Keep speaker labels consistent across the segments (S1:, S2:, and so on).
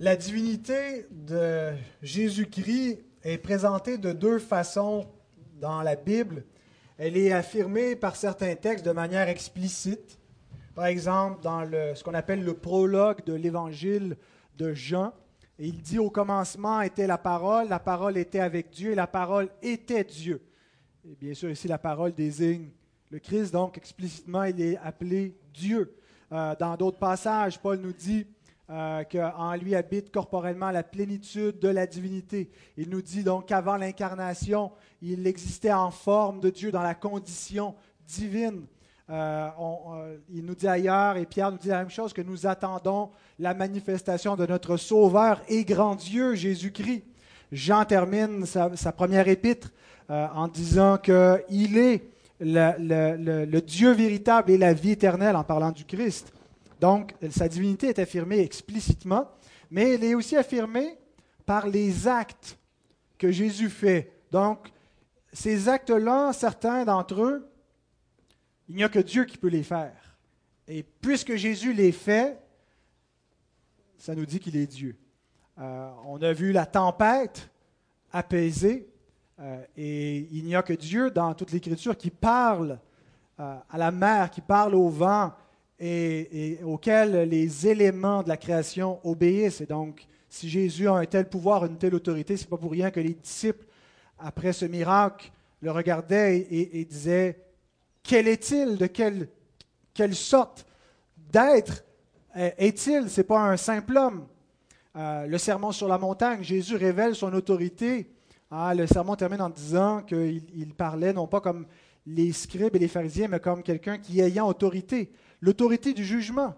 S1: La divinité de Jésus-Christ est présentée de deux façons dans la Bible. Elle est affirmée par certains textes de manière explicite. Par exemple, dans ce qu'on appelle le prologue de l'évangile de Jean, il dit au commencement était la parole, la parole était avec Dieu et la parole était Dieu. Bien sûr, ici, la parole désigne le Christ, donc explicitement, il est appelé Dieu. Euh, dans d'autres passages, Paul nous dit euh, qu'en lui habite corporellement la plénitude de la divinité. Il nous dit donc qu'avant l'incarnation, il existait en forme de Dieu dans la condition divine. Euh, euh, il nous dit ailleurs, et Pierre nous dit la même chose, que nous attendons la manifestation de notre Sauveur et grand Dieu, Jésus-Christ. Jean termine sa, première épître en disant qu'il est le Dieu véritable et la vie éternelle en parlant du Christ. Donc, sa divinité est affirmée explicitement, mais elle est aussi affirmée par les actes que Jésus fait. Donc, ces actes-là, certains d'entre eux, il n'y a que Dieu qui peut les faire. Et puisque Jésus les fait, ça nous dit qu'il est Dieu. Euh, on a vu la tempête apaisée, euh, et il n'y a que Dieu dans toute l'Écriture qui parle euh, à la mer, qui parle au vent, et, auquel les éléments de la création obéissent. Et donc, si Jésus a un tel pouvoir, une telle autorité, ce n'est pas pour rien que les disciples, après ce miracle, le regardaient et, disaient Quel est-il? De quelle, quelle sorte d'être est-il? Ce n'est pas un simple homme. Euh, le sermon sur la montagne, Jésus révèle son autorité. Ah, le sermon termine en disant qu'il parlait non pas comme les scribes et les pharisiens, mais comme quelqu'un qui ayant autorité l'autorité du jugement.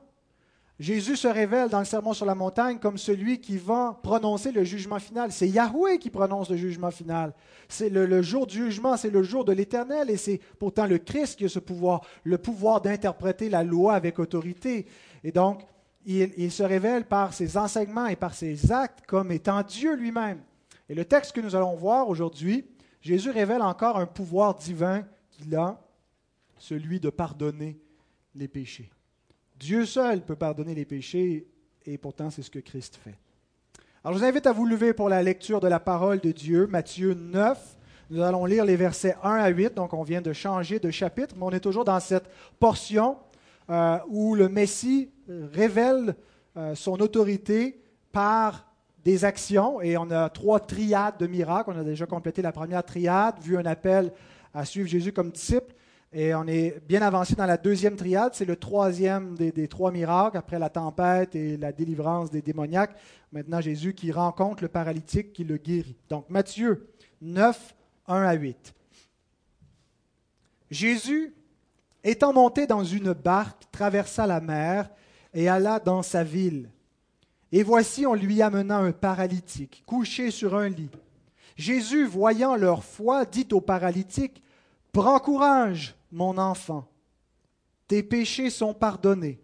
S1: Jésus se révèle dans le Sermon sur la montagne comme celui qui va prononcer le jugement final. C'est Yahweh qui prononce le jugement final. C'est le, jour du jugement, c'est le jour de l'éternel, et c'est pourtant le Christ qui a ce pouvoir, le pouvoir d'interpréter la loi avec autorité. Et donc, il, il se révèle par ses enseignements et par ses actes comme étant Dieu lui-même. Et le texte que nous allons voir aujourd'hui, Jésus révèle encore un pouvoir divin qu'il a, celui de pardonner les péchés. Dieu seul peut pardonner les péchés et pourtant c'est ce que Christ fait. Alors je vous invite à vous lever pour la lecture de la parole de Dieu, Matthieu 9. Nous allons lire les versets 1 à 8, donc on vient de changer de chapitre, mais on est toujours dans cette portion euh, où le Messie révèle euh, son autorité par des actions, et on a trois triades de miracles. On a déjà complété la première triade, vu un appel à suivre Jésus comme disciple. Et on est bien avancé dans la deuxième triade, c'est le troisième des, trois miracles, après la tempête et la délivrance des démoniaques. Maintenant, Jésus qui rencontre le paralytique, qui le guérit. Donc, Matthieu 9, 1 à 8. Jésus, étant monté dans une barque, traversa la mer et alla dans sa ville. Et voici, on lui amena un paralytique, couché sur un lit. Jésus, voyant leur foi, dit au paralytique, Prends courage, mon enfant, tes péchés sont pardonnés.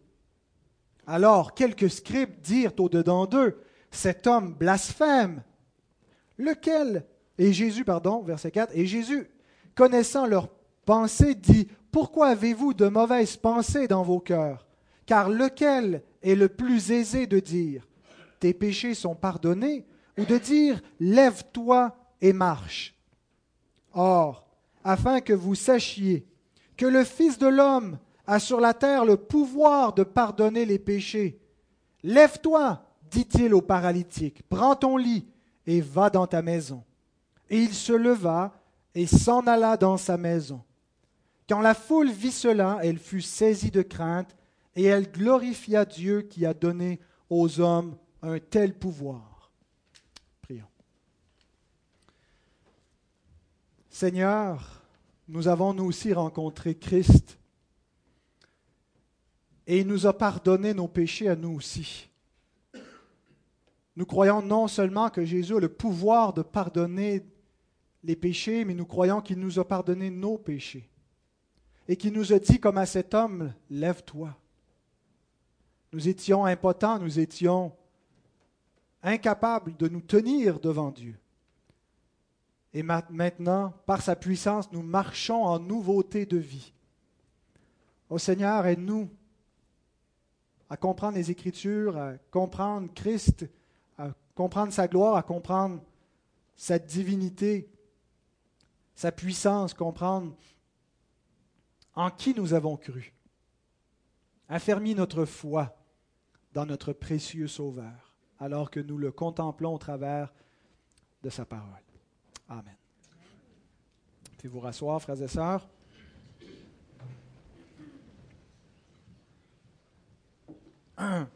S1: Alors quelques scribes dirent au-dedans d'eux, cet homme blasphème. Lequel Et Jésus, pardon, verset 4, et Jésus, connaissant leurs pensées, dit, Pourquoi avez-vous de mauvaises pensées dans vos cœurs? Car lequel est le plus aisé de dire, Tes péchés sont pardonnés, ou de dire, Lève-toi et marche? Or, afin que vous sachiez que le Fils de l'homme a sur la terre le pouvoir de pardonner les péchés. Lève-toi, dit-il au paralytique, prends ton lit et va dans ta maison. Et il se leva et s'en alla dans sa maison. Quand la foule vit cela, elle fut saisie de crainte et elle glorifia Dieu qui a donné aux hommes un tel pouvoir. Prions. Seigneur, nous avons nous aussi rencontré Christ et il nous a pardonné nos péchés à nous aussi. Nous croyons non seulement que Jésus a le pouvoir de pardonner les péchés, mais nous croyons qu'il nous a pardonné nos péchés et qu'il nous a dit comme à cet homme, lève-toi. Nous étions impotents, nous étions incapables de nous tenir devant Dieu. Et maintenant, par sa puissance, nous marchons en nouveauté de vie. Ô Seigneur, aide-nous à comprendre les Écritures, à comprendre Christ comprendre sa gloire, à comprendre sa divinité, sa puissance, comprendre en qui nous avons cru. Affermis notre foi dans notre précieux Sauveur, alors que nous le contemplons au travers de sa parole. Amen. Puis vous rasseoir, frères et sœurs?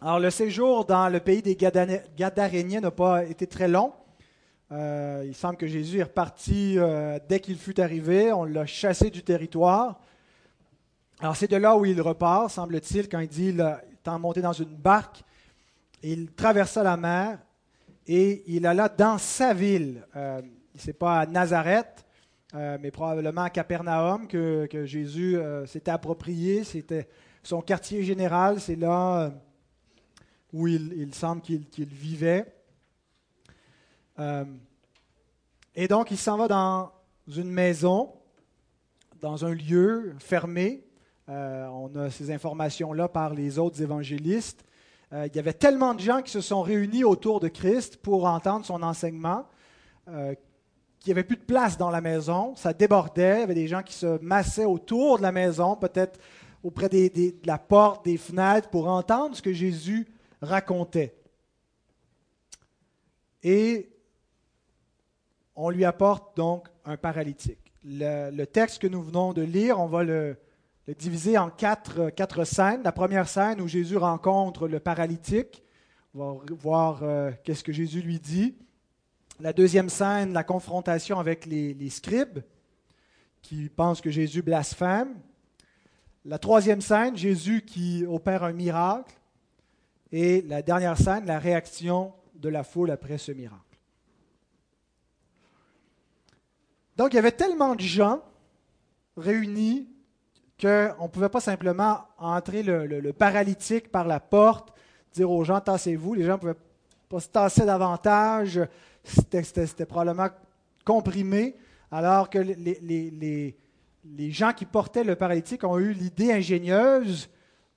S1: Alors, le séjour dans le pays des Gadaréniens n'a pas été très long. Euh, il semble que Jésus est reparti euh, dès qu'il fut arrivé. On l'a chassé du territoire. Alors, c'est de là où il repart, semble-t-il, quand il dit est monté dans une barque. Il traversa la mer et il alla dans sa ville. Euh, Ce n'est pas à Nazareth, mais probablement à Capernaum que, Jésus s'était approprié. C'était son quartier général. C'est là où il, semble qu'il vivait. Euh, et donc, il s'en va dans une maison, dans un lieu fermé. Euh, on a ces informations-là par les autres évangélistes. Euh, il y avait tellement de gens qui se sont réunis autour de Christ pour entendre son enseignement qu'il n'y avait plus de place dans la maison. Ça débordait. Il y avait des gens qui se massaient autour de la maison, peut-être auprès de la porte, des fenêtres, pour entendre ce que Jésus racontait. Et on lui apporte donc un paralytique. Le, texte que nous venons de lire, on va le, diviser en quatre, quatre, scènes. La première scène où Jésus rencontre le paralytique, on va voir euh, qu'est-ce que Jésus lui dit. La deuxième scène, la confrontation avec les, les scribes qui pensent que Jésus blasphème. La troisième scène, Jésus qui opère un miracle. Et la dernière scène, la réaction de la foule après ce miracle. Donc il y avait tellement de gens réunis qu'on ne pouvait pas simplement entrer le, paralytique par la porte, dire aux gens tassez-vous. Les gens ne pouvaient pas se tasser davantage. C'était probablement comprimé, alors que les, gens qui portaient le paralytique ont eu l'idée ingénieuse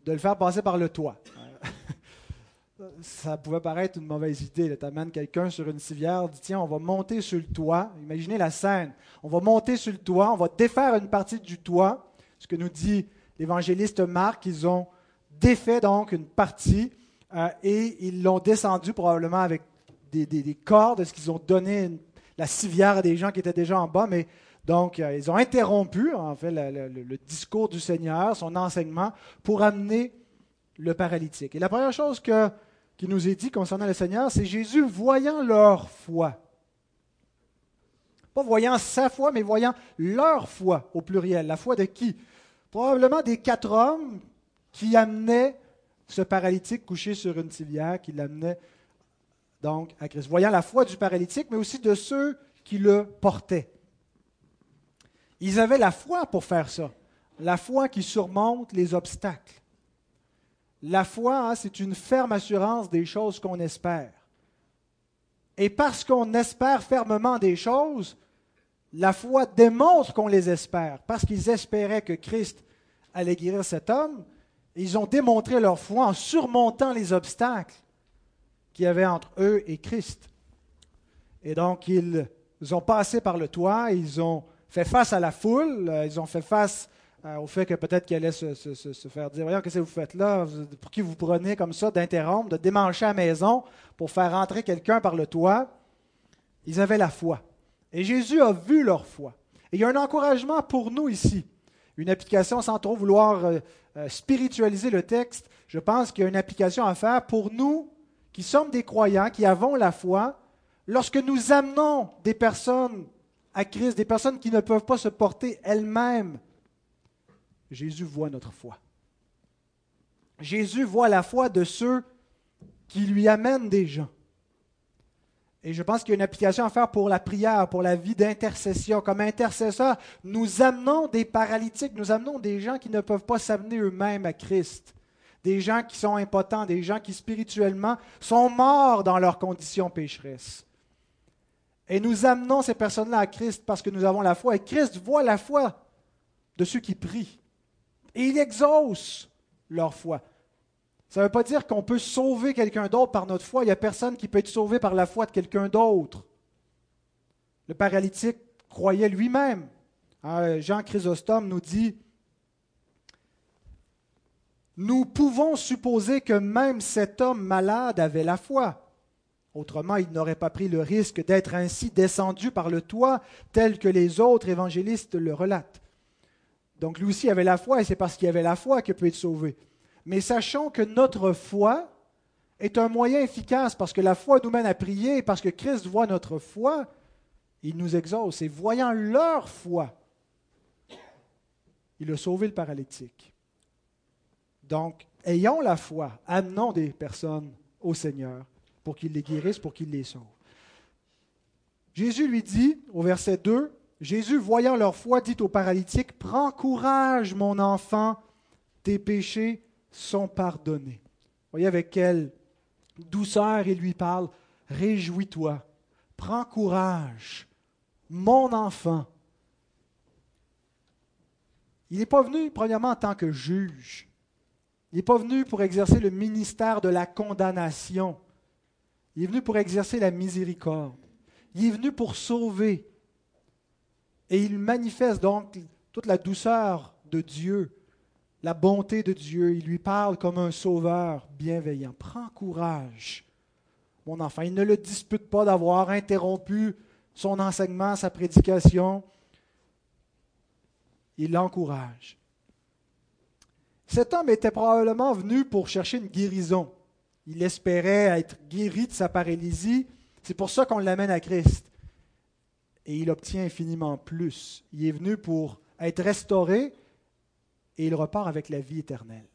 S1: de le faire passer par le toit ça pouvait paraître une mauvaise idée. Tu amènes quelqu'un sur une civière, dis tiens, on va monter sur le toit. Imaginez la scène. On va monter sur le toit, on va défaire une partie du toit. Ce que nous dit l'évangéliste Marc, ils ont défait donc une partie euh, et ils l'ont descendu probablement avec des, cordes, ce qu'ils ont donné la civière à des gens qui étaient déjà en bas, mais donc, euh, ils ont interrompu, en fait, le, discours du Seigneur, son enseignement, pour amener le paralytique. Et la première chose que qui nous est dit concernant le Seigneur, c'est Jésus voyant leur foi. Pas voyant sa foi, mais voyant leur foi au pluriel. La foi de qui? Probablement des quatre hommes qui amenaient ce paralytique couché sur une civière, qui l'amenaient donc à Christ. Voyant la foi du paralytique, mais aussi de ceux qui le portaient. Ils avaient la foi pour faire ça. La foi qui surmonte les obstacles. La foi, hein, c'est une ferme assurance des choses qu'on espère. Et parce qu'on espère fermement des choses, la foi démontre qu'on les espère. Parce qu'ils espéraient que Christ allait guérir cet homme, ils ont démontré leur foi en surmontant les obstacles qu'il y avait entre eux et Christ. Et donc, ils ont passé par le toit, ils ont fait face à la foule, ils ont fait face euh, au fait que peut-être qu'il allait se, faire dire Voyons, qu'est-ce que vous faites là? Pour qui vous prenez comme ça d'interrompre, de démancher la maison pour faire entrer quelqu'un par le toit? Ils avaient la foi. Et Jésus a vu leur foi. Et il y a un encouragement pour nous ici. Une application sans trop vouloir euh, euh, spiritualiser le texte. Je pense qu'il y a une application à faire pour nous qui sommes des croyants, qui avons la foi. Lorsque nous amenons des personnes à Christ, des personnes qui ne peuvent pas se porter elles-mêmes Jésus voit notre foi. Jésus voit la foi de ceux qui lui amènent des gens. Et je pense qu'il y a une application à faire pour la prière, pour la vie d'intercession. Comme intercesseur, nous amenons des paralytiques, nous amenons des gens qui ne peuvent pas s'amener eux-mêmes à Christ. Des gens qui sont impotents, des gens qui spirituellement sont morts dans leurs conditions pécheresses. Et nous amenons ces personnes-là à Christ parce que nous avons la foi. Et Christ voit la foi de ceux qui prient. Et il exauce leur foi. Ça ne veut pas dire qu'on peut sauver quelqu'un d'autre par notre foi. Il n'y a personne qui peut être sauvé par la foi de quelqu'un d'autre. Le paralytique croyait lui-même. Hein, Jean Chrysostome nous dit, nous pouvons supposer que même cet homme malade avait la foi. Autrement, il n'aurait pas pris le risque d'être ainsi descendu par le toit, tel que les autres évangélistes le relatent. Donc lui aussi avait la foi, et c'est parce qu'il avait la foi qu'il peut être sauvé. Mais sachons que notre foi est un moyen efficace, parce que la foi nous mène à prier, parce que Christ voit notre foi, il nous exauce. Et voyant leur foi, il a sauvé le paralytique. Donc, ayons la foi, amenons des personnes au Seigneur pour qu'il les guérisse, pour qu'il les sauve. Jésus lui dit, au verset 2, Jésus, voyant leur foi, dit au paralytique, Prends courage, mon enfant, tes péchés sont pardonnés. Voyez avec quelle douceur il lui parle, Réjouis-toi, prends courage, mon enfant. Il n'est pas venu, premièrement, en tant que juge. Il n'est pas venu pour exercer le ministère de la condamnation. Il est venu pour exercer la miséricorde. Il est venu pour sauver. Et il manifeste donc toute la douceur de Dieu, la bonté de Dieu. Il lui parle comme un sauveur bienveillant. Prends courage, mon enfant. Il ne le dispute pas d'avoir interrompu son enseignement, sa prédication. Il l'encourage. Cet homme était probablement venu pour chercher une guérison. Il espérait être guéri de sa paralysie. C'est pour ça qu'on l'amène à Christ. Et il obtient infiniment plus. Il est venu pour être restauré et il repart avec la vie éternelle.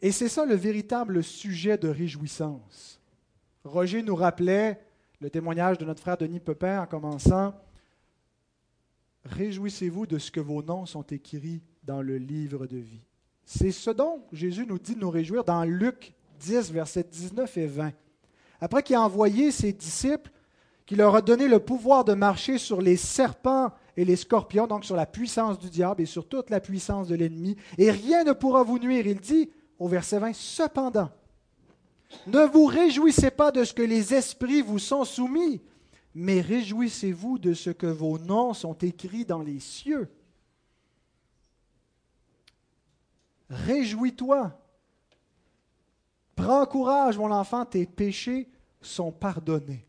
S1: Et c'est ça le véritable sujet de réjouissance. Roger nous rappelait le témoignage de notre frère Denis Pepin en commençant. Réjouissez-vous de ce que vos noms sont écrits dans le livre de vie. C'est ce dont Jésus nous dit de nous réjouir dans Luc 10, versets 19 et 20. Après qu'il a envoyé ses disciples, qu'il leur a donné le pouvoir de marcher sur les serpents et les scorpions, donc sur la puissance du diable et sur toute la puissance de l'ennemi, et rien ne pourra vous nuire. Il dit au verset 20, Cependant, ne vous réjouissez pas de ce que les esprits vous sont soumis, mais réjouissez-vous de ce que vos noms sont écrits dans les cieux. Réjouis-toi. Prends courage, mon enfant, tes péchés sont pardonnés.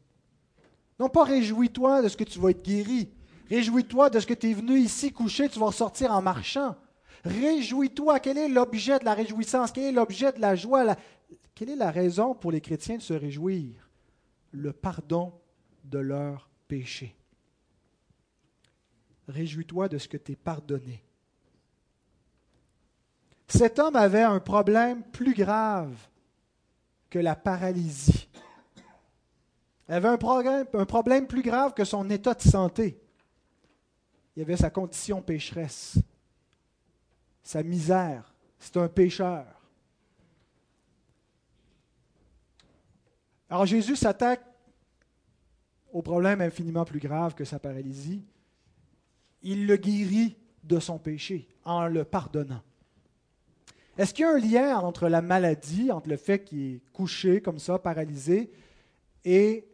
S1: Non pas réjouis-toi de ce que tu vas être guéri. Réjouis-toi de ce que tu es venu ici coucher, tu vas ressortir en marchant. Réjouis-toi. Quel est l'objet de la réjouissance? Quel est l'objet de la joie? Quelle est la raison pour les chrétiens de se réjouir? Le pardon de leurs péchés. Réjouis-toi de ce que tu es pardonné. Cet homme avait un problème plus grave que la paralysie. Il avait un problème, un problème plus grave que son état de santé. Il avait sa condition pécheresse, sa misère. C'est un pécheur. Alors Jésus s'attaque au problème infiniment plus grave que sa paralysie. Il le guérit de son péché en le pardonnant. Est-ce qu'il y a un lien entre la maladie, entre le fait qu'il est couché comme ça, paralysé, et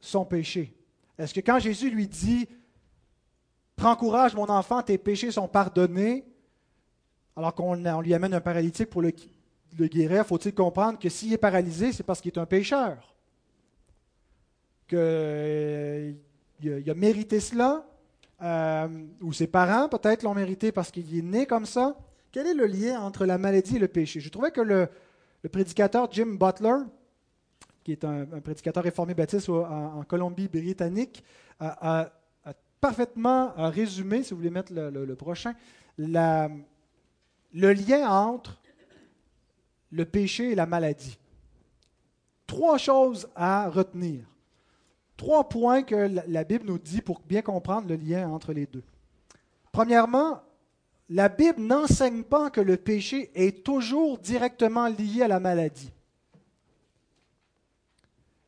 S1: son péché? Est-ce que quand Jésus lui dit Prends courage, mon enfant, tes péchés sont pardonnés, alors qu'on lui amène un paralytique pour le, guérir, faut-il comprendre que s'il est paralysé, c'est parce qu'il est un pécheur? Qu'il euh, a mérité cela, euh, ou ses parents peut-être l'ont mérité parce qu'il est né comme ça? Quel est le lien entre la maladie et le péché? Je trouvais que le, prédicateur Jim Butler, qui est un, prédicateur réformé baptiste en, Colombie-Britannique, a, parfaitement résumé, si vous voulez mettre le, prochain, le lien entre le péché et la maladie. Trois choses à retenir. Trois points que la Bible nous dit pour bien comprendre le lien entre les deux. Premièrement, la Bible n'enseigne pas que le péché est toujours directement lié à la maladie.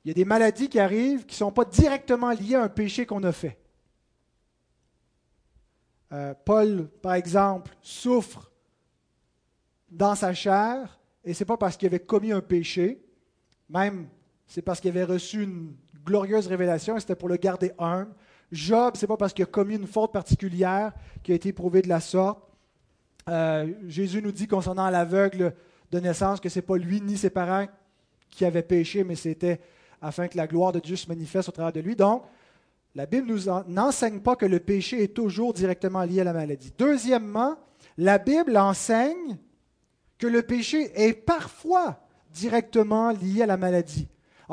S1: Il y a des maladies qui arrivent qui ne sont pas directement liées à un péché qu'on a fait. Euh, Paul, par exemple, souffre dans sa chair, et c'est pas parce qu'il avait commis un péché, même c'est parce qu'il avait reçu une glorieuse révélation et c'était pour le garder humble. Job, c'est pas parce qu'il a commis une faute particulière qui a été éprouvé de la sorte. Euh, Jésus nous dit concernant l'aveugle de naissance que ce n'est pas lui ni ses parents qui avaient péché, mais c'était afin que la gloire de Dieu se manifeste au travers de lui. Donc, la Bible n'enseigne pas que le péché est toujours directement lié à la maladie. Deuxièmement, la Bible enseigne que le péché est parfois directement lié à la maladie.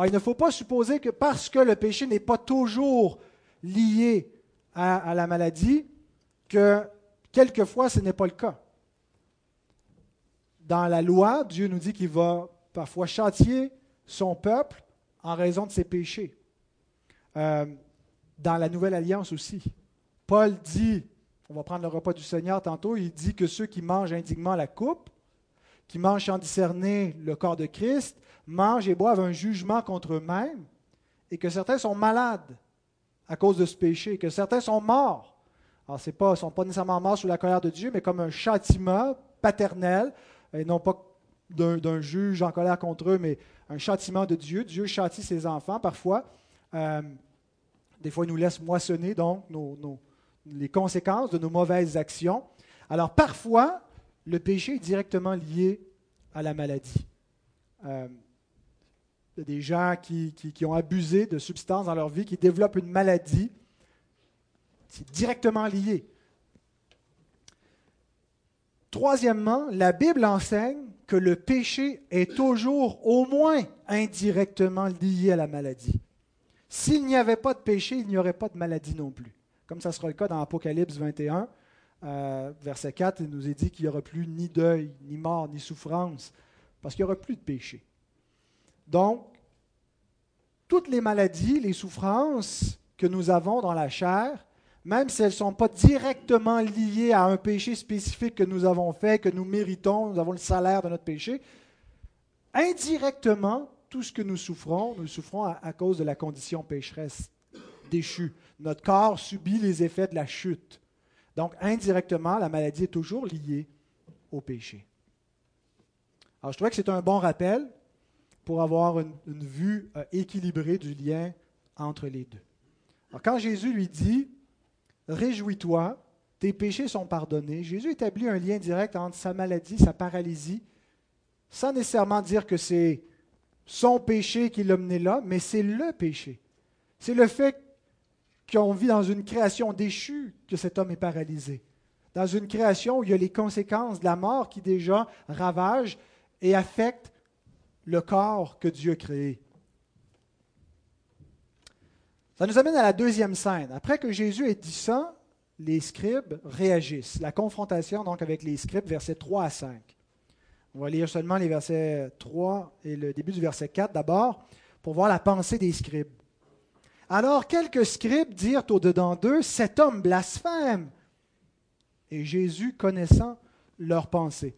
S1: Il ne faut pas supposer que parce que le péché n'est pas toujours lié à, à, la maladie, que quelquefois ce n'est pas le cas. Dans la loi, Dieu nous dit qu'il va parfois châtier son peuple en raison de ses péchés. Euh, dans la Nouvelle Alliance aussi, Paul dit, on va prendre le repas du Seigneur tantôt, il dit que ceux qui mangent indignement la coupe, qui mangent sans discerner le corps de Christ, mangent et boivent un jugement contre eux-mêmes, et que certains sont malades à cause de ce péché, que certains sont morts. Alors, ce ne sont pas nécessairement morts sous la colère de Dieu, mais comme un châtiment paternel, et non pas d'un juge en colère contre eux, mais un châtiment de Dieu. Dieu châtie ses enfants parfois. Euh, des fois, il nous laisse moissonner donc les conséquences de nos mauvaises actions. Alors parfois, le péché est directement lié à la maladie. Euh, il y a des gens qui, qui, ont abusé de substances dans leur vie, qui développent une maladie. C'est directement lié. Troisièmement, la Bible enseigne que le péché est toujours au moins indirectement lié à la maladie. S'il n'y avait pas de péché, il n'y aurait pas de maladie non plus. Comme ça sera le cas dans Apocalypse 21, euh, verset 4, il nous est dit qu'il n'y aura plus ni deuil, ni mort, ni souffrance, parce qu'il n'y aura plus de péché. Donc, toutes les maladies, les souffrances que nous avons dans la chair, même si elles ne sont pas directement liées à un péché spécifique que nous avons fait, que nous méritons, nous avons le salaire de notre péché, indirectement, tout ce que nous souffrons, nous souffrons à, cause de la condition pécheresse déchue. Notre corps subit les effets de la chute. Donc, indirectement, la maladie est toujours liée au péché. Alors, je trouvais que c'est un bon rappel pour avoir une, vue euh, équilibrée du lien entre les deux. Alors, quand Jésus lui dit Réjouis-toi, tes péchés sont pardonnés, Jésus établit un lien direct entre sa maladie, sa paralysie, sans nécessairement dire que c'est son péché qui l'a mené là, mais c'est le péché. C'est le fait qu'on vit dans une création déchue que cet homme est paralysé. Dans une création où il y a les conséquences de la mort qui déjà ravagent et affectent le corps que Dieu a créé. Ça nous amène à la deuxième scène. Après que Jésus ait dit ça, les scribes réagissent. La confrontation donc avec les scribes, versets 3 à 5. On va lire seulement les versets 3 et le début du verset 4 d'abord pour voir la pensée des scribes. Alors quelques scribes dirent au-dedans d'eux, cet homme blasphème. Et Jésus, connaissant leur pensée.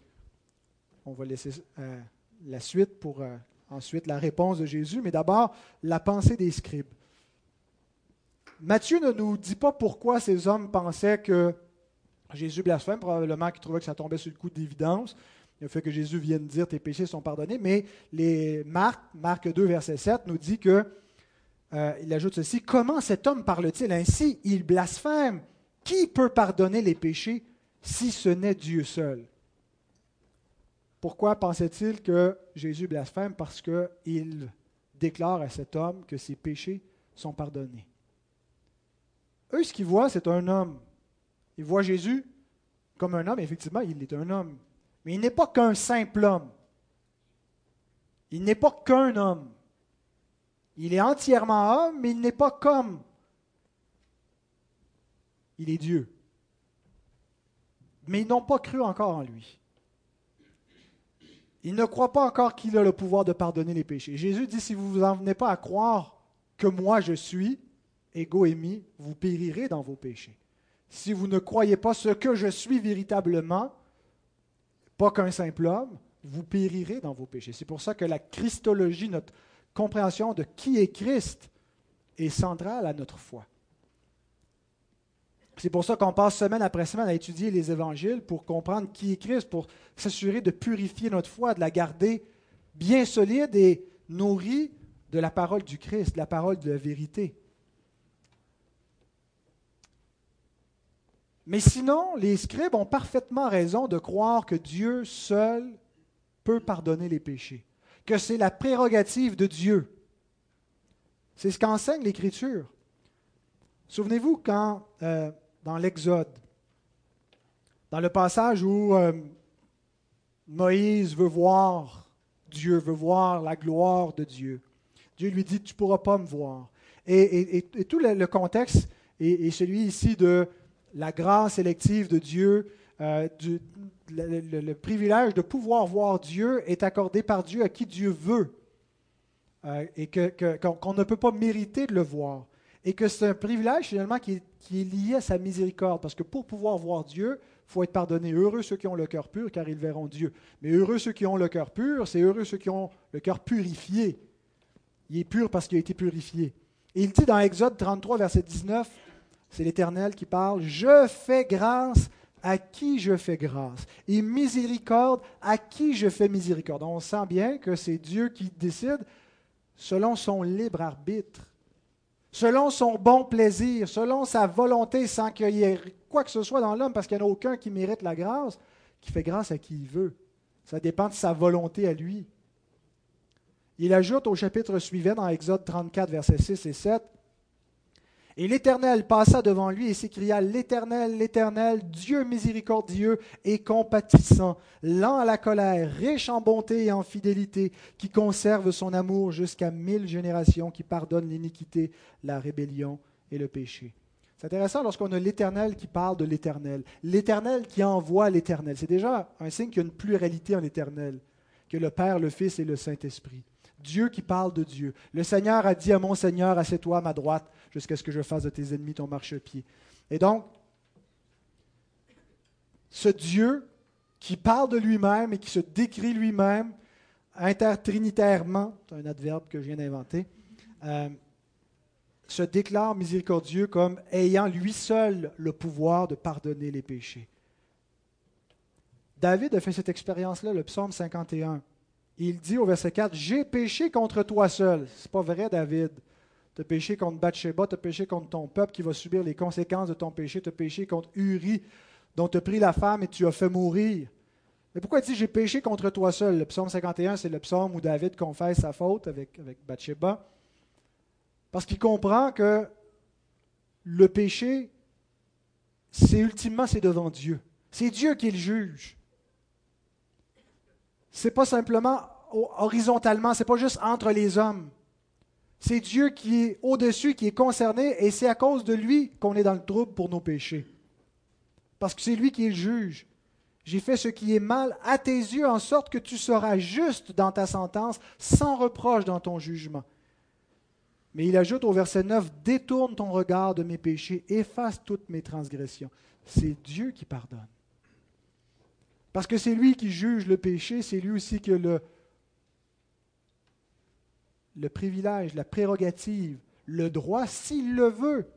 S1: On va laisser euh, la suite pour euh, ensuite la réponse de Jésus, mais d'abord la pensée des scribes. Matthieu ne nous dit pas pourquoi ces hommes pensaient que Jésus blasphème, probablement qu'ils trouvaient que ça tombait sur le coup d'évidence le fait que Jésus vienne dire tes péchés sont pardonnés, mais les Marc, Marc 2, verset 7, nous dit que, euh, il ajoute ceci, comment cet homme parle-t-il ainsi? Il blasphème. Qui peut pardonner les péchés si ce n'est Dieu seul? Pourquoi pensait-il que Jésus blasphème? Parce qu'il déclare à cet homme que ses péchés sont pardonnés. Eux, ce qu'ils voient, c'est un homme. Ils voient Jésus comme un homme, effectivement, il est un homme. Mais il n'est pas qu'un simple homme. Il n'est pas qu'un homme. Il est entièrement homme, mais il n'est pas comme. Il est Dieu. Mais ils n'ont pas cru encore en lui. Ils ne croient pas encore qu'il a le pouvoir de pardonner les péchés. Jésus dit, si vous n'en venez pas à croire que moi je suis, égo émis, vous périrez dans vos péchés. Si vous ne croyez pas ce que je suis véritablement, pas qu'un simple homme, vous périrez dans vos péchés. C'est pour ça que la Christologie, notre compréhension de qui est Christ, est centrale à notre foi. C'est pour ça qu'on passe semaine après semaine à étudier les évangiles pour comprendre qui est Christ, pour s'assurer de purifier notre foi, de la garder bien solide et nourrie de la parole du Christ, la parole de la vérité. Mais sinon, les scribes ont parfaitement raison de croire que Dieu seul peut pardonner les péchés, que c'est la prérogative de Dieu. C'est ce qu'enseigne l'Écriture. Souvenez-vous quand euh, dans l'Exode, dans le passage où euh, Moïse veut voir Dieu, veut voir la gloire de Dieu. Dieu lui dit, tu ne pourras pas me voir. Et, tout le, contexte est, celui ici de la grâce élective de Dieu, euh, le, privilège de pouvoir voir Dieu est accordé par Dieu à qui Dieu veut, euh, et qu'on ne peut pas mériter de le voir et que c'est un privilège finalement qui est, lié à sa miséricorde, parce que pour pouvoir voir Dieu, il faut être pardonné. Heureux ceux qui ont le cœur pur, car ils verront Dieu. Mais heureux ceux qui ont le cœur pur, c'est heureux ceux qui ont le cœur purifié. Il est pur parce qu'il a été purifié. Et il dit dans Exode 33, verset 19, c'est l'Éternel qui parle, Je fais grâce à qui je fais grâce, et miséricorde à qui je fais miséricorde. On sent bien que c'est Dieu qui décide selon son libre arbitre selon son bon plaisir, selon sa volonté, sans qu'il y ait quoi que ce soit dans l'homme, parce qu'il n'y en a aucun qui mérite la grâce, qui fait grâce à qui il veut. Ça dépend de sa volonté à lui. Il ajoute au chapitre suivant, dans Exode 34, versets 6 et 7, et l'Éternel passa devant lui et s'écria, L'Éternel, l'Éternel, Dieu miséricordieux et compatissant, lent à la colère, riche en bonté et en fidélité, qui conserve son amour jusqu'à mille générations, qui pardonne l'iniquité, la rébellion et le péché. C'est intéressant lorsqu'on a l'Éternel qui parle de l'Éternel, l'Éternel qui envoie l'Éternel. C'est déjà un signe qu'il y a une pluralité en l'Éternel, que le Père, le Fils et le Saint-Esprit. Dieu qui parle de Dieu. Le Seigneur a dit à mon Seigneur, assieds-toi à ma droite jusqu'à ce que je fasse de tes ennemis ton marchepied. Et donc, ce Dieu qui parle de lui-même et qui se décrit lui-même intertrinitairement, c'est un adverbe que je viens d'inventer, euh, se déclare miséricordieux comme ayant lui seul le pouvoir de pardonner les péchés. David a fait cette expérience-là, le psaume 51 il dit au verset 4, J'ai péché contre toi seul. C'est pas vrai, David. Tu as péché contre Bathsheba, tu as péché contre ton peuple qui va subir les conséquences de ton péché, tu as péché contre Uri, dont tu as pris la femme et tu as fait mourir. Mais pourquoi il dit J'ai péché contre toi seul? Le psaume 51, c'est le psaume où David confesse sa faute avec, avec Bathsheba. Parce qu'il comprend que le péché, c'est ultimement, c'est devant Dieu. C'est Dieu qui le juge c'est pas simplement horizontalement, c'est pas juste entre les hommes. C'est Dieu qui est au-dessus, qui est concerné, et c'est à cause de lui qu'on est dans le trouble pour nos péchés. Parce que c'est lui qui est le juge. J'ai fait ce qui est mal à tes yeux, en sorte que tu seras juste dans ta sentence, sans reproche dans ton jugement. Mais il ajoute au verset 9, Détourne ton regard de mes péchés, efface toutes mes transgressions. C'est Dieu qui pardonne. Parce que c'est lui qui juge le péché, c'est lui aussi qui le, le privilège, la prérogative, le droit, s'il le veut,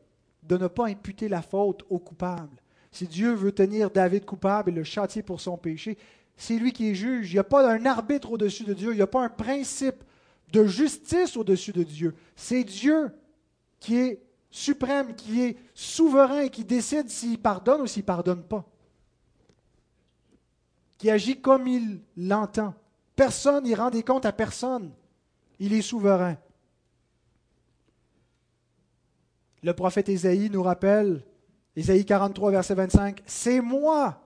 S1: de ne pas imputer la faute au coupable. Si Dieu veut tenir David coupable et le châtier pour son péché, c'est lui qui est juge. Il n'y a pas un arbitre au-dessus de Dieu, il n'y a pas un principe de justice au-dessus de Dieu. C'est Dieu qui est suprême, qui est souverain et qui décide s'il pardonne ou s'il ne pardonne pas qui agit comme il l'entend. Personne n'y rend des comptes à personne. Il est souverain. Le prophète Ésaïe nous rappelle, Ésaïe 43, verset 25, C'est moi,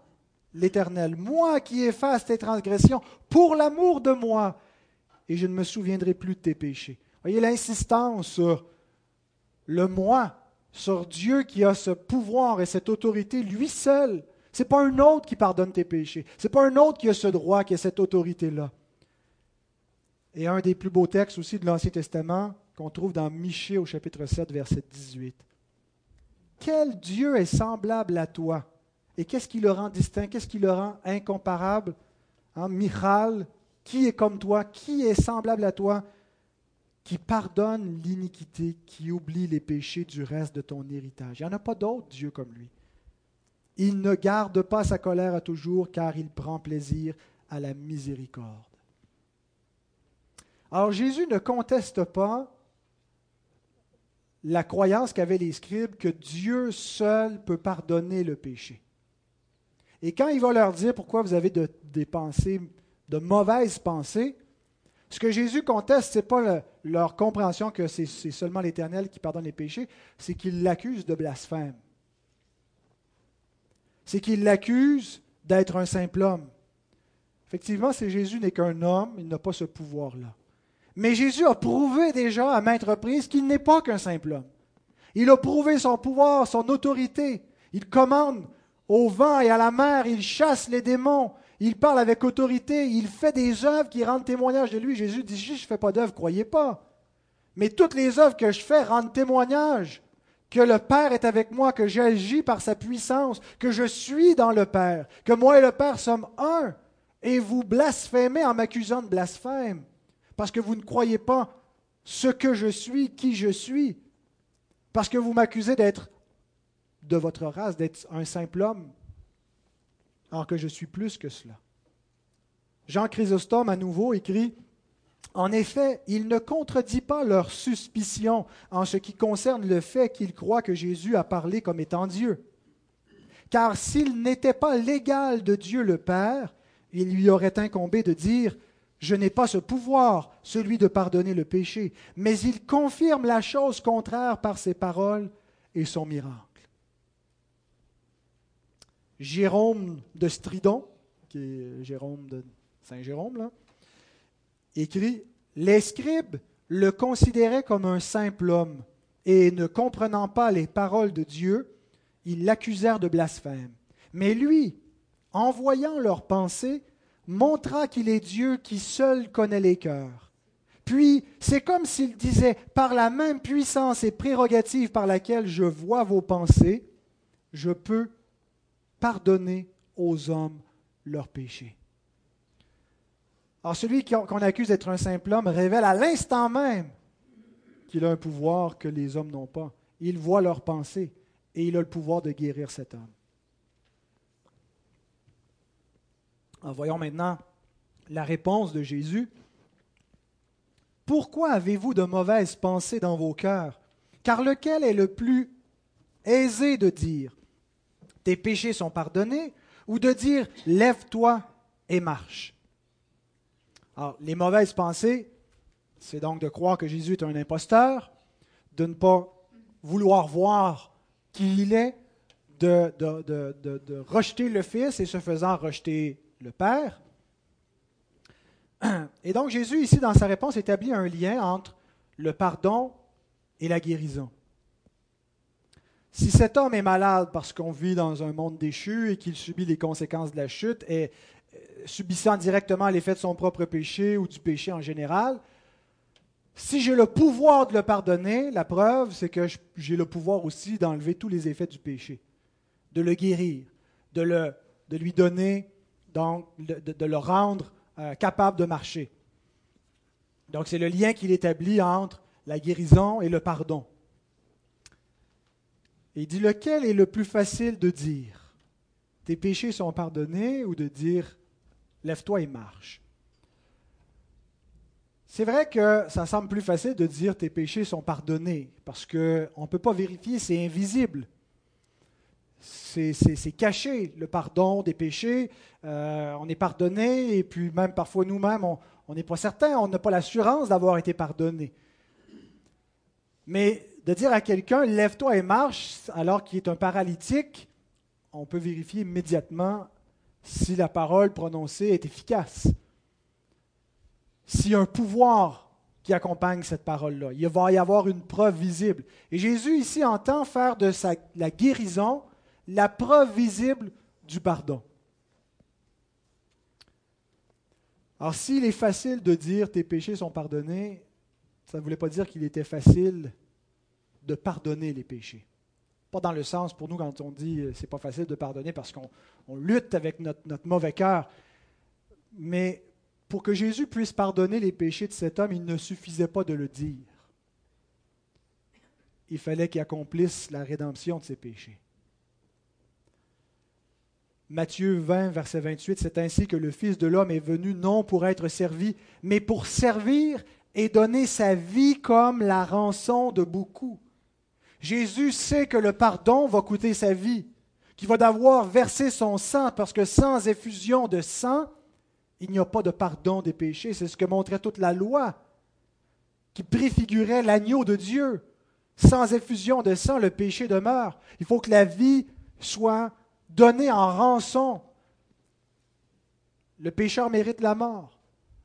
S1: l'Éternel, moi qui efface tes transgressions, pour l'amour de moi, et je ne me souviendrai plus de tes péchés. Voyez l'insistance sur le moi, sur Dieu qui a ce pouvoir et cette autorité, lui seul, ce n'est pas un autre qui pardonne tes péchés. Ce n'est pas un autre qui a ce droit, qui a cette autorité-là. Et un des plus beaux textes aussi de l'Ancien Testament qu'on trouve dans Michée au chapitre 7, verset 18. Quel Dieu est semblable à toi? Et qu'est-ce qui le rend distinct? Qu'est-ce qui le rend incomparable? Hein? Michal, qui est comme toi? Qui est semblable à toi? Qui pardonne l'iniquité, qui oublie les péchés du reste de ton héritage. Il n'y en a pas d'autre Dieu comme lui. Il ne garde pas sa colère à toujours, car il prend plaisir à la miséricorde. Alors Jésus ne conteste pas la croyance qu'avaient les scribes que Dieu seul peut pardonner le péché. Et quand il va leur dire pourquoi vous avez des pensées, de mauvaises pensées, ce que Jésus conteste, ce n'est pas leur compréhension que c'est seulement l'Éternel qui pardonne les péchés, c'est qu'il l'accuse de blasphème. C'est qu'il l'accuse d'être un simple homme. Effectivement, si Jésus n'est qu'un homme, il n'a pas ce pouvoir-là. Mais Jésus a prouvé déjà à maintes reprises qu'il n'est pas qu'un simple homme. Il a prouvé son pouvoir, son autorité. Il commande au vent et à la mer, il chasse les démons, il parle avec autorité, il fait des œuvres qui rendent témoignage de lui. Jésus dit, je ne fais pas d'œuvres, croyez pas. Mais toutes les œuvres que je fais rendent témoignage que le Père est avec moi, que j'agis par sa puissance, que je suis dans le Père, que moi et le Père sommes un. Et vous blasphémez en m'accusant de blasphème, parce que vous ne croyez pas ce que je suis, qui je suis, parce que vous m'accusez d'être de votre race, d'être un simple homme, alors que je suis plus que cela. Jean Chrysostome à nouveau écrit En effet, il ne contredit pas leur suspicion en ce qui concerne le fait qu'ils croient que Jésus a parlé comme étant Dieu. Car s'il n'était pas l'égal de Dieu le Père, il lui aurait incombé de dire Je n'ai pas ce pouvoir, celui de pardonner le péché, mais il confirme la chose contraire par ses paroles et son miracle. Jérôme de Stridon, qui est Jérôme de Saint-Jérôme, écrit Les scribes le considéraient comme un simple homme, et ne comprenant pas les paroles de Dieu, ils l'accusèrent de blasphème. Mais lui, en voyant leurs pensées, montra qu'il est Dieu qui seul connaît les cœurs. Puis, c'est comme s'il disait, par la même puissance et prérogative par laquelle je vois vos pensées, je peux pardonner aux hommes leurs péchés. Alors celui qu'on accuse d'être un simple homme révèle à l'instant même qu'il a un pouvoir que les hommes n'ont pas. Il voit leurs pensées et il a le pouvoir de guérir cet homme. En voyons maintenant la réponse de Jésus. Pourquoi avez-vous de mauvaises pensées dans vos cœurs? Car lequel est le plus aisé de dire tes péchés sont pardonnés, ou de dire lève-toi et marche. Alors, les mauvaises pensées, c'est donc de croire que Jésus est un imposteur, de ne pas vouloir voir qui il est, de, de, rejeter le Fils et ce faisant rejeter le Père. Et donc Jésus, ici, dans sa réponse, établit un lien entre le pardon et la guérison. Si cet homme est malade parce qu'on vit dans un monde déchu et qu'il subit les conséquences de la chute et euh, subissant directement l'effet de son propre péché ou du péché en général, si j'ai le pouvoir de le pardonner, la preuve, c'est que j'ai le pouvoir aussi d'enlever tous les effets du péché, de le guérir, de, le, de lui donner, donc, de, le rendre euh, capable de marcher. Donc, c'est le lien qu'il établit entre la guérison et le pardon il dit lequel est le plus facile de dire? Tes péchés sont pardonnés ou de dire Lève-toi et marche? C'est vrai que ça semble plus facile de dire tes péchés sont pardonnés parce qu'on ne peut pas vérifier, c'est invisible. C'est caché, le pardon des péchés. Euh, on est pardonné et puis même parfois nous-mêmes, on n'est pas certain, on n'a pas l'assurance d'avoir été pardonné. Mais de dire à quelqu'un lève-toi et marche alors qu'il est un paralytique, on peut vérifier immédiatement si la parole prononcée est efficace. S'il y a un pouvoir qui accompagne cette parole-là, il va y avoir une preuve visible. Et Jésus ici entend faire de sa, la guérison la preuve visible du pardon. Alors s'il est facile de dire tes péchés sont pardonnés, ça ne voulait pas dire qu'il était facile de pardonner les péchés. Pas dans le sens, pour nous, quand on dit euh, c'est pas facile de pardonner parce qu'on lutte avec notre, notre mauvais cœur, mais pour que Jésus puisse pardonner les péchés de cet homme, il ne suffisait pas de le dire. Il fallait qu'il accomplisse la rédemption de ses péchés. Matthieu 20, verset 28, c'est ainsi que le Fils de l'homme est venu non pour être servi, mais pour servir et donner sa vie comme la rançon de beaucoup. Jésus sait que le pardon va coûter sa vie, qu'il va devoir verser son sang, parce que sans effusion de sang, il n'y a pas de pardon des péchés. C'est ce que montrait toute la loi, qui préfigurait l'agneau de Dieu. Sans effusion de sang, le péché demeure. Il faut que la vie soit donnée en rançon. Le pécheur mérite la mort.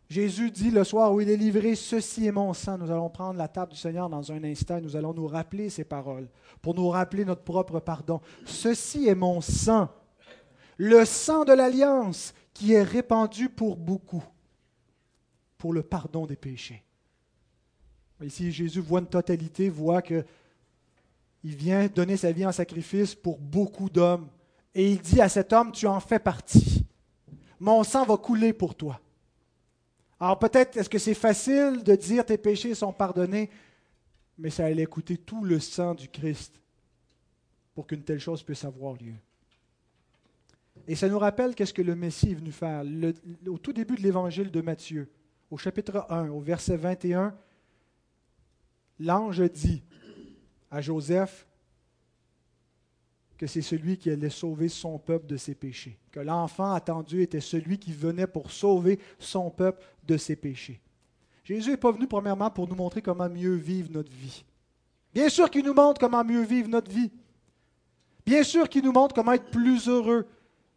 S1: Jésus dit le soir où il est livré, Ceci est mon sang. Nous allons prendre la table du Seigneur dans un instant et nous allons nous rappeler ces paroles pour nous rappeler notre propre pardon. Ceci est mon sang, le sang de l'alliance qui est répandu pour beaucoup, pour le pardon des péchés. Ici, Jésus voit une totalité, voit que il vient donner sa vie en sacrifice pour beaucoup d'hommes. Et il dit à cet homme, tu en fais partie. Mon sang va couler pour toi. Alors peut-être est-ce que c'est facile de dire tes péchés sont pardonnés, mais ça allait coûter tout le sang du Christ pour qu'une telle chose puisse avoir lieu. Et ça nous rappelle qu'est-ce que le Messie est venu faire. au tout début de l'évangile de Matthieu, au chapitre 1, au verset 21, l'ange dit à Joseph, que c'est celui qui allait sauver son peuple de ses péchés, que l'enfant attendu était celui qui venait pour sauver son peuple de ses péchés. Jésus n'est pas venu premièrement pour nous montrer comment mieux vivre notre vie. Bien sûr qu'il nous montre comment mieux vivre notre vie. Bien sûr qu'il nous montre comment être plus heureux.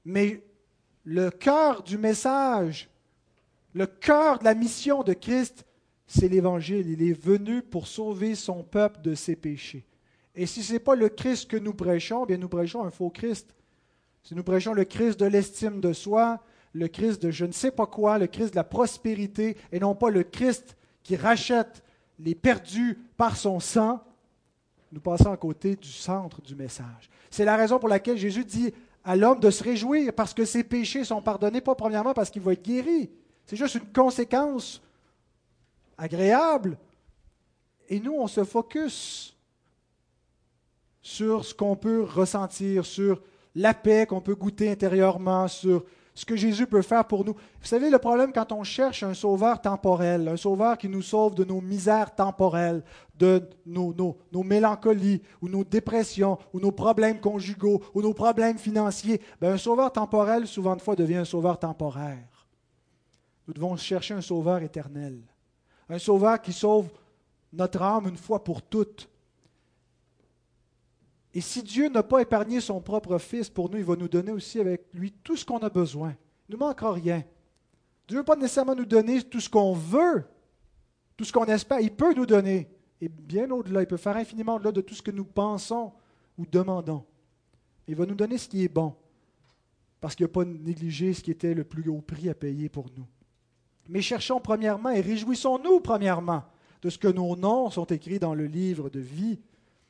S1: Mais le cœur du message, le cœur de la mission de Christ, c'est l'Évangile. Il est venu pour sauver son peuple de ses péchés. Et si ce n'est pas le Christ que nous prêchons, bien nous prêchons un faux Christ. Si nous prêchons le Christ de l'estime de soi, le Christ de je ne sais pas quoi, le Christ de la prospérité, et non pas le Christ qui rachète les perdus par son sang, nous passons à côté du centre du message. C'est la raison pour laquelle Jésus dit à l'homme de se réjouir parce que ses péchés sont pardonnés, pas premièrement parce qu'il va être guéri. C'est juste une conséquence agréable. Et nous, on se focus sur ce qu'on peut ressentir, sur la paix qu'on peut goûter intérieurement, sur ce que Jésus peut faire pour nous. Vous savez, le problème quand on cherche un sauveur temporel, un sauveur qui nous sauve de nos misères temporelles, de nos, nos, mélancolies, ou nos dépressions, ou nos problèmes conjugaux, ou nos problèmes financiers, ben, un sauveur temporel, souvent de fois, devient un sauveur temporaire. Nous devons chercher un sauveur éternel, un sauveur qui sauve notre âme une fois pour toutes, et si Dieu n'a pas épargné son propre Fils pour nous, il va nous donner aussi avec lui tout ce qu'on a besoin. Il ne nous manquera rien. Dieu ne veut pas nécessairement nous donner tout ce qu'on veut, tout ce qu'on espère. Il peut nous donner. Et bien au-delà, il peut faire infiniment au-delà de tout ce que nous pensons ou demandons. Il va nous donner ce qui est bon, parce qu'il n'a pas négligé ce qui était le plus haut prix à payer pour nous. Mais cherchons premièrement et réjouissons-nous premièrement de ce que nos noms sont écrits dans le livre de vie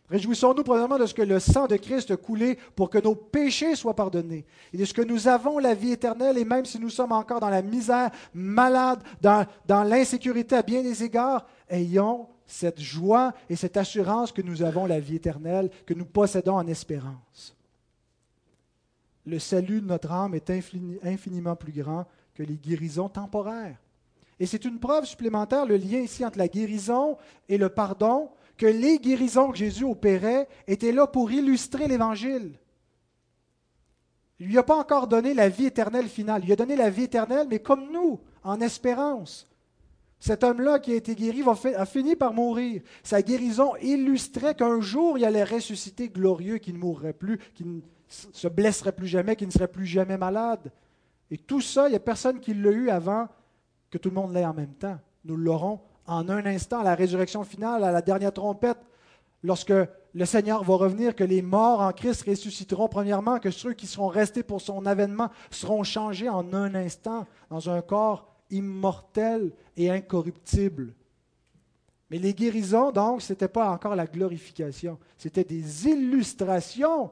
S1: Réjouissons-nous premièrement de ce que le sang de Christ a coulé pour que nos péchés soient pardonnés et de ce que nous avons la vie éternelle et même si nous sommes encore dans la misère, malades, dans, dans l'insécurité à bien des égards, ayons cette joie et cette assurance que nous avons la vie éternelle, que nous possédons en espérance. Le salut de notre âme est infiniment plus grand que les guérisons temporaires. Et c'est une preuve supplémentaire, le lien ici entre la guérison et le pardon, que les guérisons que Jésus opérait étaient là pour illustrer l'Évangile. Il ne lui a pas encore donné la vie éternelle finale. Il lui a donné la vie éternelle, mais comme nous, en espérance. Cet homme-là qui a été guéri a fini par mourir. Sa guérison illustrait qu'un jour il allait ressusciter glorieux, qu'il ne mourrait plus, qu'il ne se blesserait plus jamais, qu'il ne serait plus jamais malade. Et tout ça, il n'y a personne qui l'a eu avant que tout le monde l'ait en même temps. Nous l'aurons en un instant, à la résurrection finale, à la dernière trompette, lorsque le Seigneur va revenir, que les morts en Christ ressusciteront premièrement, que ceux qui seront restés pour son avènement seront changés en un instant dans un corps immortel et incorruptible. Mais les guérisons, donc, ce n'était pas encore la glorification, c'était des illustrations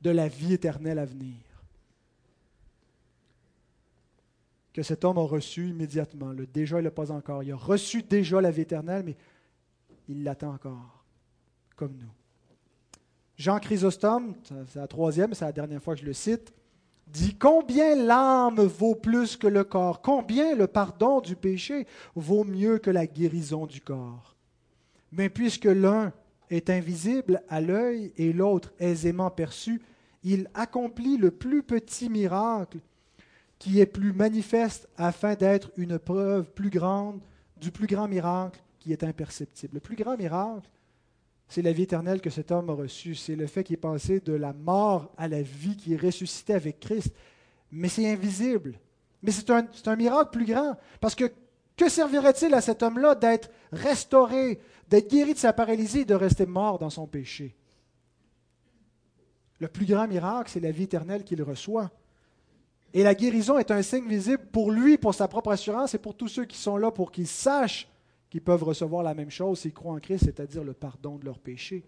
S1: de la vie éternelle à venir. Que cet homme a reçu immédiatement. Le déjà, il l'a pas encore. Il a reçu déjà la vie éternelle, mais il l'attend encore, comme nous. Jean Chrysostome, c'est la troisième, c'est la dernière fois que je le cite, dit Combien l'âme vaut plus que le corps? Combien le pardon du péché vaut mieux que la guérison du corps? Mais puisque l'un est invisible à l'œil et l'autre aisément perçu, il accomplit le plus petit miracle qui est plus manifeste afin d'être une preuve plus grande du plus grand miracle qui est imperceptible. Le plus grand miracle, c'est la vie éternelle que cet homme a reçue. C'est le fait qu'il est passé de la mort à la vie, qui est ressuscité avec Christ. Mais c'est invisible. Mais c'est un, un, miracle plus grand. Parce que que servirait-il à cet homme-là d'être restauré, d'être guéri de sa paralysie et de rester mort dans son péché? Le plus grand miracle, c'est la vie éternelle qu'il reçoit. Et la guérison est un signe visible pour lui, pour sa propre assurance et pour tous ceux qui sont là pour qu'ils sachent qu'ils peuvent recevoir la même chose s'ils croient en Christ, c'est-à-dire le pardon de leurs péchés.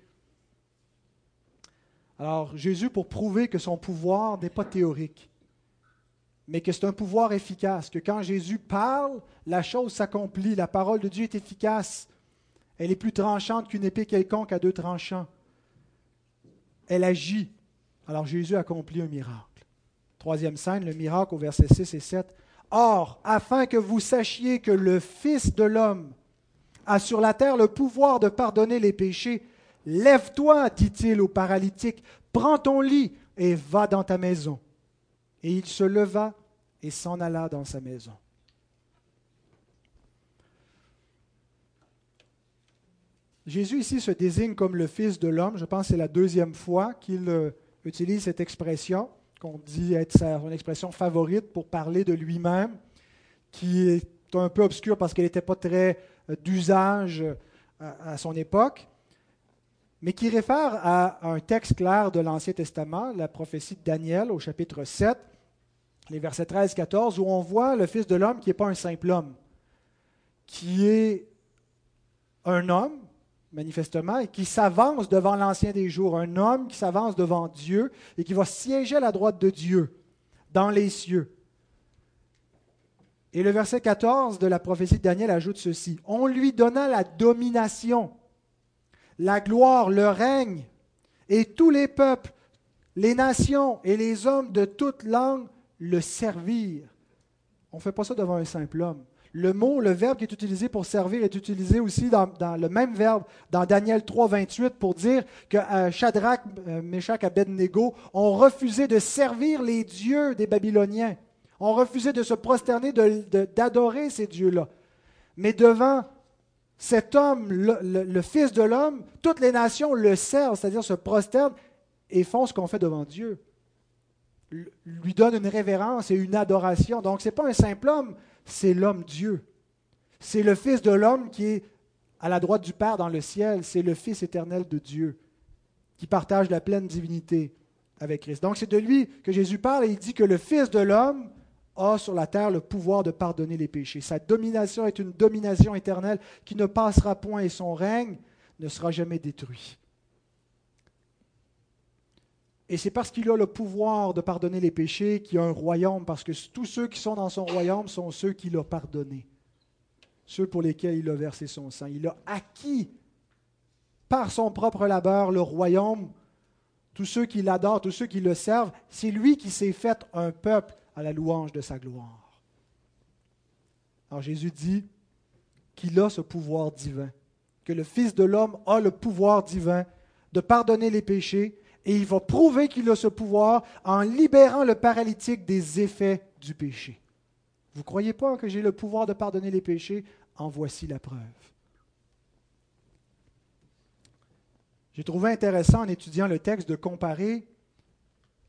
S1: Alors Jésus, pour prouver que son pouvoir n'est pas théorique, mais que c'est un pouvoir efficace, que quand Jésus parle, la chose s'accomplit, la parole de Dieu est efficace, elle est plus tranchante qu'une épée quelconque à deux tranchants, elle agit. Alors Jésus accomplit un miracle. Troisième scène, le miracle au verset 6 et 7. Or, afin que vous sachiez que le Fils de l'homme a sur la terre le pouvoir de pardonner les péchés, lève-toi, dit-il au paralytique, prends ton lit et va dans ta maison. Et il se leva et s'en alla dans sa maison. Jésus ici se désigne comme le Fils de l'homme. Je pense que c'est la deuxième fois qu'il euh, utilise cette expression qu'on dit être son expression favorite pour parler de lui-même, qui est un peu obscure parce qu'elle n'était pas très euh, d'usage euh, à, son époque, mais qui réfère à un texte clair de l'Ancien Testament, la prophétie de Daniel au chapitre 7, les versets 13-14, où on voit le Fils de l'homme qui n'est pas un simple homme, qui est un homme manifestement, et qui s'avance devant l'ancien des jours, un homme qui s'avance devant Dieu et qui va siéger à la droite de Dieu, dans les cieux. Et le verset 14 de la prophétie de Daniel ajoute ceci. On lui donna la domination, la gloire, le règne, et tous les peuples, les nations et les hommes de toute langue le servirent. On ne fait pas ça devant un simple homme. Le mot, le verbe qui est utilisé pour servir est utilisé aussi dans, le même verbe dans Daniel 3, 28 pour dire que euh, Shadrach, euh, Meshach, Abednego ont refusé de servir les dieux des Babyloniens, ont refusé de se prosterner, d'adorer ces dieux-là. Mais devant cet homme, le, Fils de l'homme, toutes les nations le servent, c'est-à-dire se prosternent et font ce qu'on fait devant Dieu. Lui donnent une révérence et une adoration. Donc, ce n'est pas un simple homme, c'est l'homme Dieu. C'est le Fils de l'homme qui est à la droite du Père dans le ciel. C'est le Fils éternel de Dieu qui partage la pleine divinité avec Christ. Donc c'est de lui que Jésus parle et il dit que le Fils de l'homme a sur la terre le pouvoir de pardonner les péchés. Sa domination est une domination éternelle qui ne passera point et son règne ne sera jamais détruit. Et c'est parce qu'il a le pouvoir de pardonner les péchés qu'il a un royaume, parce que tous ceux qui sont dans son royaume sont ceux qu'il a pardonnés, ceux pour lesquels il a versé son sang. Il a acquis par son propre labeur le royaume. Tous ceux qui l'adorent, tous ceux qui le servent, c'est lui qui s'est fait un peuple à la louange de sa gloire. Alors Jésus dit qu'il a ce pouvoir divin, que le Fils de l'homme a le pouvoir divin de pardonner les péchés et il va prouver qu'il a ce pouvoir en libérant le paralytique des effets du péché. Vous ne croyez pas que j'ai le pouvoir de pardonner les péchés? En voici la preuve. J'ai trouvé intéressant en étudiant le texte de comparer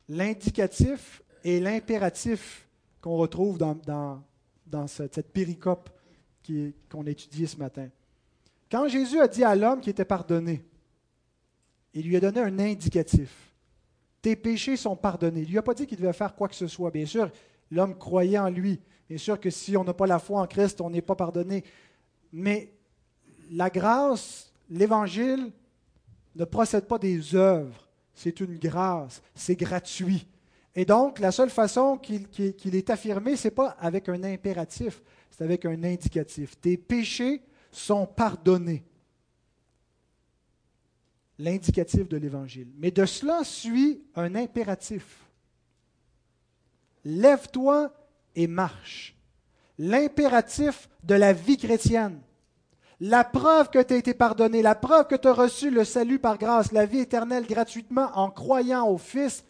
S1: l'indicatif et l'impératif qu'on retrouve dans, cette, cette, péricope qu'on a étudiée ce matin. Quand Jésus a dit à l'homme qui était pardonné, il lui a donné un indicatif. Tes péchés sont pardonnés. Il ne lui a pas dit qu'il devait faire quoi que ce soit. Bien sûr, l'homme croyait en lui. Bien sûr que si on n'a pas la foi en Christ, on n'est pas pardonné. Mais la grâce, l'évangile, ne procède pas des œuvres. C'est une grâce. C'est gratuit. Et donc, la seule façon qu'il est affirmé, ce n'est pas avec un impératif, c'est avec un indicatif. Tes péchés sont pardonnés l'indicatif de l'Évangile. Mais de cela suit un impératif. lève-toi et marche. L'impératif de la vie chrétienne. La preuve que tu as été pardonné, la preuve que tu as reçu le salut par grâce, la vie éternelle gratuitement en croyant au Fils,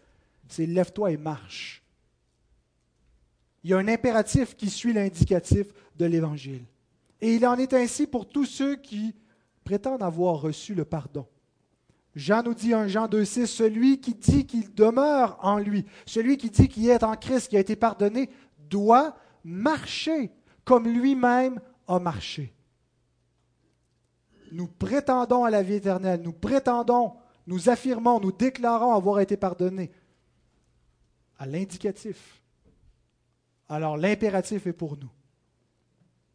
S1: c'est lève-toi et marche. Il y a un impératif qui suit l'indicatif de l'Évangile. Et il en est ainsi pour tous ceux qui prétendent avoir reçu le pardon. Jean nous dit en Jean 2,6 Celui qui dit qu'il demeure en lui, celui qui dit qu'il est en Christ, qui a été pardonné, doit marcher comme lui-même a marché. Nous prétendons à la vie éternelle, nous prétendons, nous affirmons, nous déclarons avoir été pardonnés à l'indicatif. Alors l'impératif est pour nous.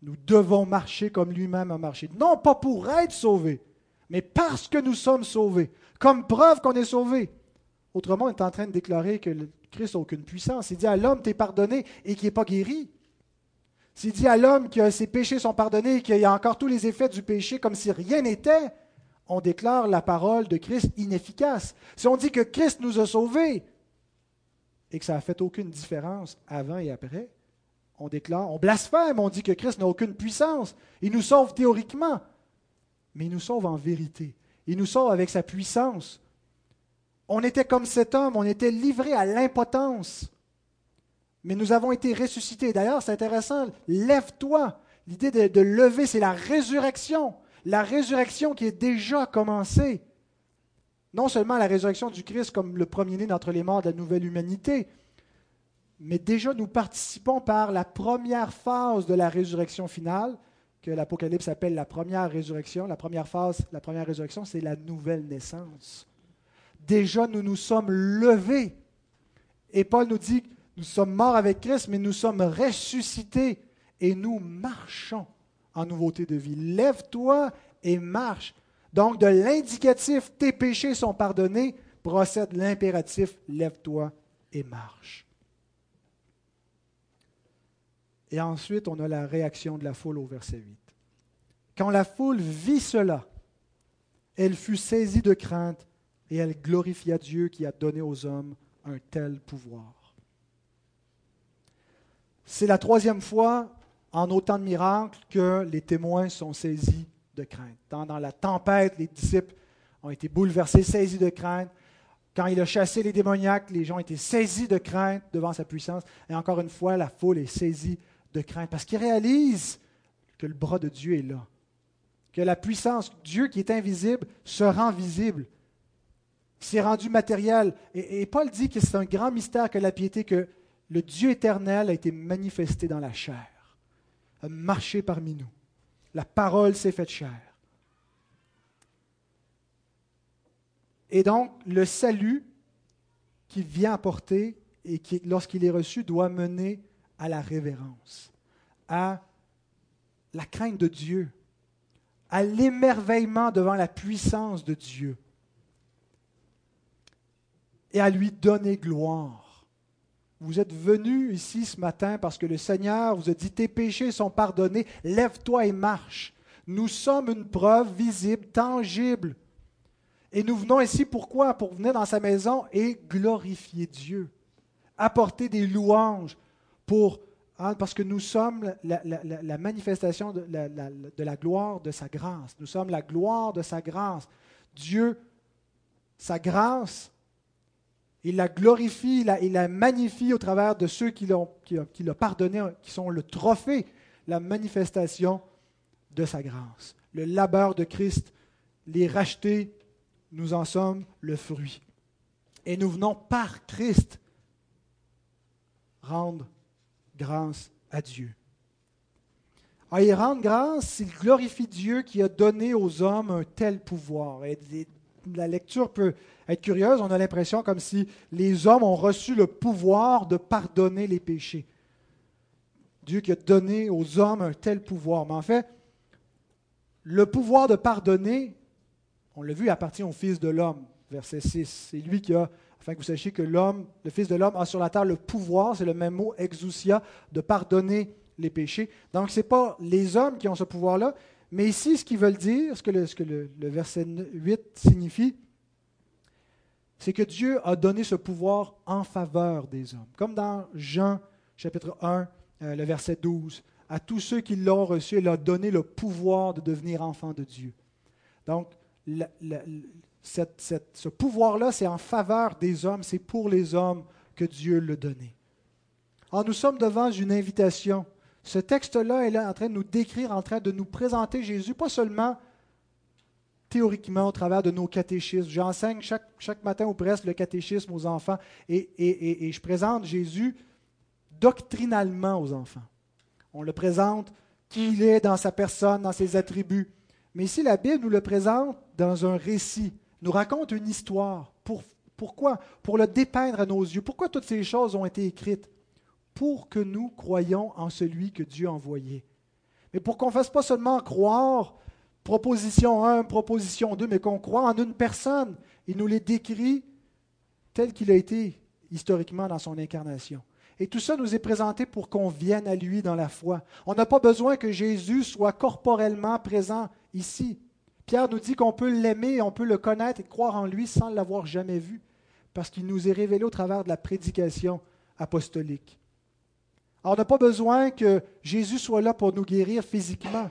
S1: Nous devons marcher comme lui-même a marché. Non pas pour être sauvés, mais parce que nous sommes sauvés, comme preuve qu'on est sauvés. Autrement, on est en train de déclarer que Christ n'a aucune puissance. Il dit à l'homme, t'es pardonné et qui n'est pas guéri. S'il dit à l'homme que ses péchés sont pardonnés et qu'il y a encore tous les effets du péché comme si rien n'était, on déclare la parole de Christ inefficace. Si on dit que Christ nous a sauvés et que ça n'a fait aucune différence avant et après, on déclare, on blasphème, on dit que Christ n'a aucune puissance. Il nous sauve théoriquement, mais il nous sauve en vérité. Il nous sauve avec sa puissance. On était comme cet homme, on était livré à l'impotence. Mais nous avons été ressuscités. D'ailleurs, c'est intéressant, lève-toi. L'idée de, lever, c'est la résurrection. La résurrection qui est déjà commencée. Non seulement la résurrection du Christ comme le premier-né d'entre les morts de la nouvelle humanité, mais déjà nous participons par la première phase de la résurrection finale, que l'Apocalypse appelle la première résurrection. La première phase, la première résurrection, c'est la nouvelle naissance. Déjà, nous nous sommes levés. Et Paul nous dit, nous sommes morts avec Christ, mais nous sommes ressuscités et nous marchons en nouveauté de vie. Lève-toi et marche. Donc, de l'indicatif, tes péchés sont pardonnés, procède l'impératif, lève-toi et marche. Et ensuite, on a la réaction de la foule au verset 8. Quand la foule vit cela, elle fut saisie de crainte et elle glorifia Dieu qui a donné aux hommes un tel pouvoir. C'est la troisième fois en autant de miracles que les témoins sont saisis de crainte. Dans, dans, la tempête, les disciples ont été bouleversés, saisis de crainte. Quand il a chassé les démoniaques, les gens étaient saisis de crainte devant sa puissance. Et encore une fois, la foule est saisie de crainte parce qu'ils réalisent que le bras de Dieu est là, que la puissance, Dieu qui est invisible, se rend visible, s'est rendu matériel. Et, Paul dit que c'est un grand mystère que la piété, que le Dieu éternel a été manifesté dans la chair, a marché parmi nous. La parole s'est faite chair. Et donc, le salut qu'il vient apporter et qui, lorsqu'il est reçu, doit mener à la révérence, à la crainte de Dieu, à l'émerveillement devant la puissance de Dieu et à lui donner gloire. Vous êtes venus ici ce matin parce que le Seigneur vous a dit, tes péchés sont pardonnés, lève-toi et marche. Nous sommes une preuve visible, tangible. Et nous venons ici pourquoi Pour venir dans sa maison et glorifier Dieu, apporter des louanges, hein, parce que nous sommes la, manifestation de la, gloire de sa grâce. Nous sommes la gloire de sa grâce. Dieu, sa grâce, il la glorifie, il la, magnifie au travers de ceux qui l'ont qui pardonné, qui sont le trophée, la manifestation de sa grâce. Le labeur de Christ, les rachetés, nous en sommes le fruit. Et nous venons par Christ rendre grâce à Dieu. Ah, il rend grâce, il glorifie Dieu qui a donné aux hommes un tel pouvoir. La lecture peut être curieuse, on a l'impression comme si les hommes ont reçu le pouvoir de pardonner les péchés. Dieu qui a donné aux hommes un tel pouvoir. Mais en fait, le pouvoir de pardonner, on l'a vu, appartient au Fils de l'homme, verset 6. C'est lui qui a afin que vous sachiez que l'homme, le Fils de l'homme, a sur la terre le pouvoir, c'est le même mot, exousia, de pardonner les péchés. Donc, ce n'est pas les hommes qui ont ce pouvoir-là, mais ici, ce qu'ils veulent dire, ce que, le, verset 8 signifie, c'est que Dieu a donné ce pouvoir en faveur des hommes. Comme dans Jean chapitre 1, euh, le verset 12. À tous ceux qui l'ont reçu, il a donné le pouvoir de devenir enfants de Dieu. Donc, ce pouvoir-là, c'est en faveur des hommes, c'est pour les hommes que Dieu l'a donné. Alors, nous sommes devant une invitation. Ce texte-là est en train de nous décrire, en train de nous présenter Jésus, pas seulement théoriquement au travers de nos catéchismes. J'enseigne chaque, matin ou presque le catéchisme aux enfants et, et, et, je présente Jésus doctrinalement aux enfants. On le présente qui il est dans sa personne, dans ses attributs. Mais ici, la Bible nous le présente dans un récit, nous raconte une histoire. Pour, pourquoi? Pour le dépeindre à nos yeux. Pourquoi toutes ces choses ont été écrites? Pour que nous croyions en celui que Dieu a envoyé. Mais pour qu'on ne fasse pas seulement croire proposition 1, proposition 2, mais qu'on croit en une personne. Il nous les décrit tel qu'il a été historiquement dans son incarnation. Et tout ça nous est présenté pour qu'on vienne à lui dans la foi. On n'a pas besoin que Jésus soit corporellement présent ici. Pierre nous dit qu'on peut l'aimer, on peut le connaître et croire en lui sans l'avoir jamais vu, parce qu'il nous est révélé au travers de la prédication apostolique. Alors, on n'a pas besoin que Jésus soit là pour nous guérir physiquement.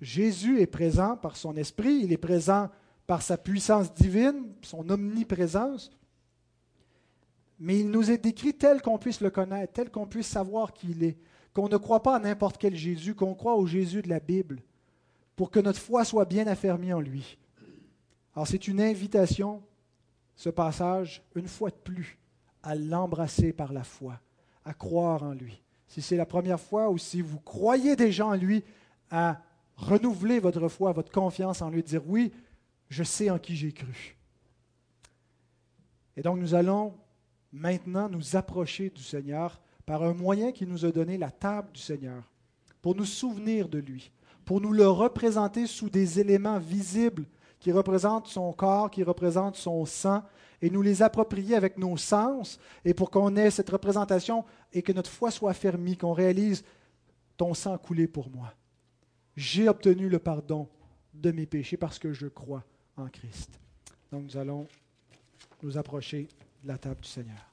S1: Jésus est présent par son esprit, il est présent par sa puissance divine, son omniprésence, mais il nous est décrit tel qu'on puisse le connaître, tel qu'on puisse savoir qui il est, qu'on ne croit pas à n'importe quel Jésus, qu'on croit au Jésus de la Bible, pour que notre foi soit bien affermie en lui. Alors c'est une invitation, ce passage, une fois de plus, à l'embrasser par la foi, à croire en lui. Si c'est la première fois ou si vous croyez déjà en lui, à renouveler votre foi, votre confiance en lui, dire oui, je sais en qui j'ai cru. Et donc nous allons maintenant nous approcher du Seigneur par un moyen qui nous a donné la table du Seigneur, pour nous souvenir de lui, pour nous le représenter sous des éléments visibles qui représentent son corps, qui représentent son sang, et nous les approprier avec nos sens, et pour qu'on ait cette représentation et que notre foi soit affermie, qu'on réalise ton sang coulé pour moi. J'ai obtenu le pardon de mes péchés parce que je crois en Christ. Donc nous allons nous approcher de la table du Seigneur.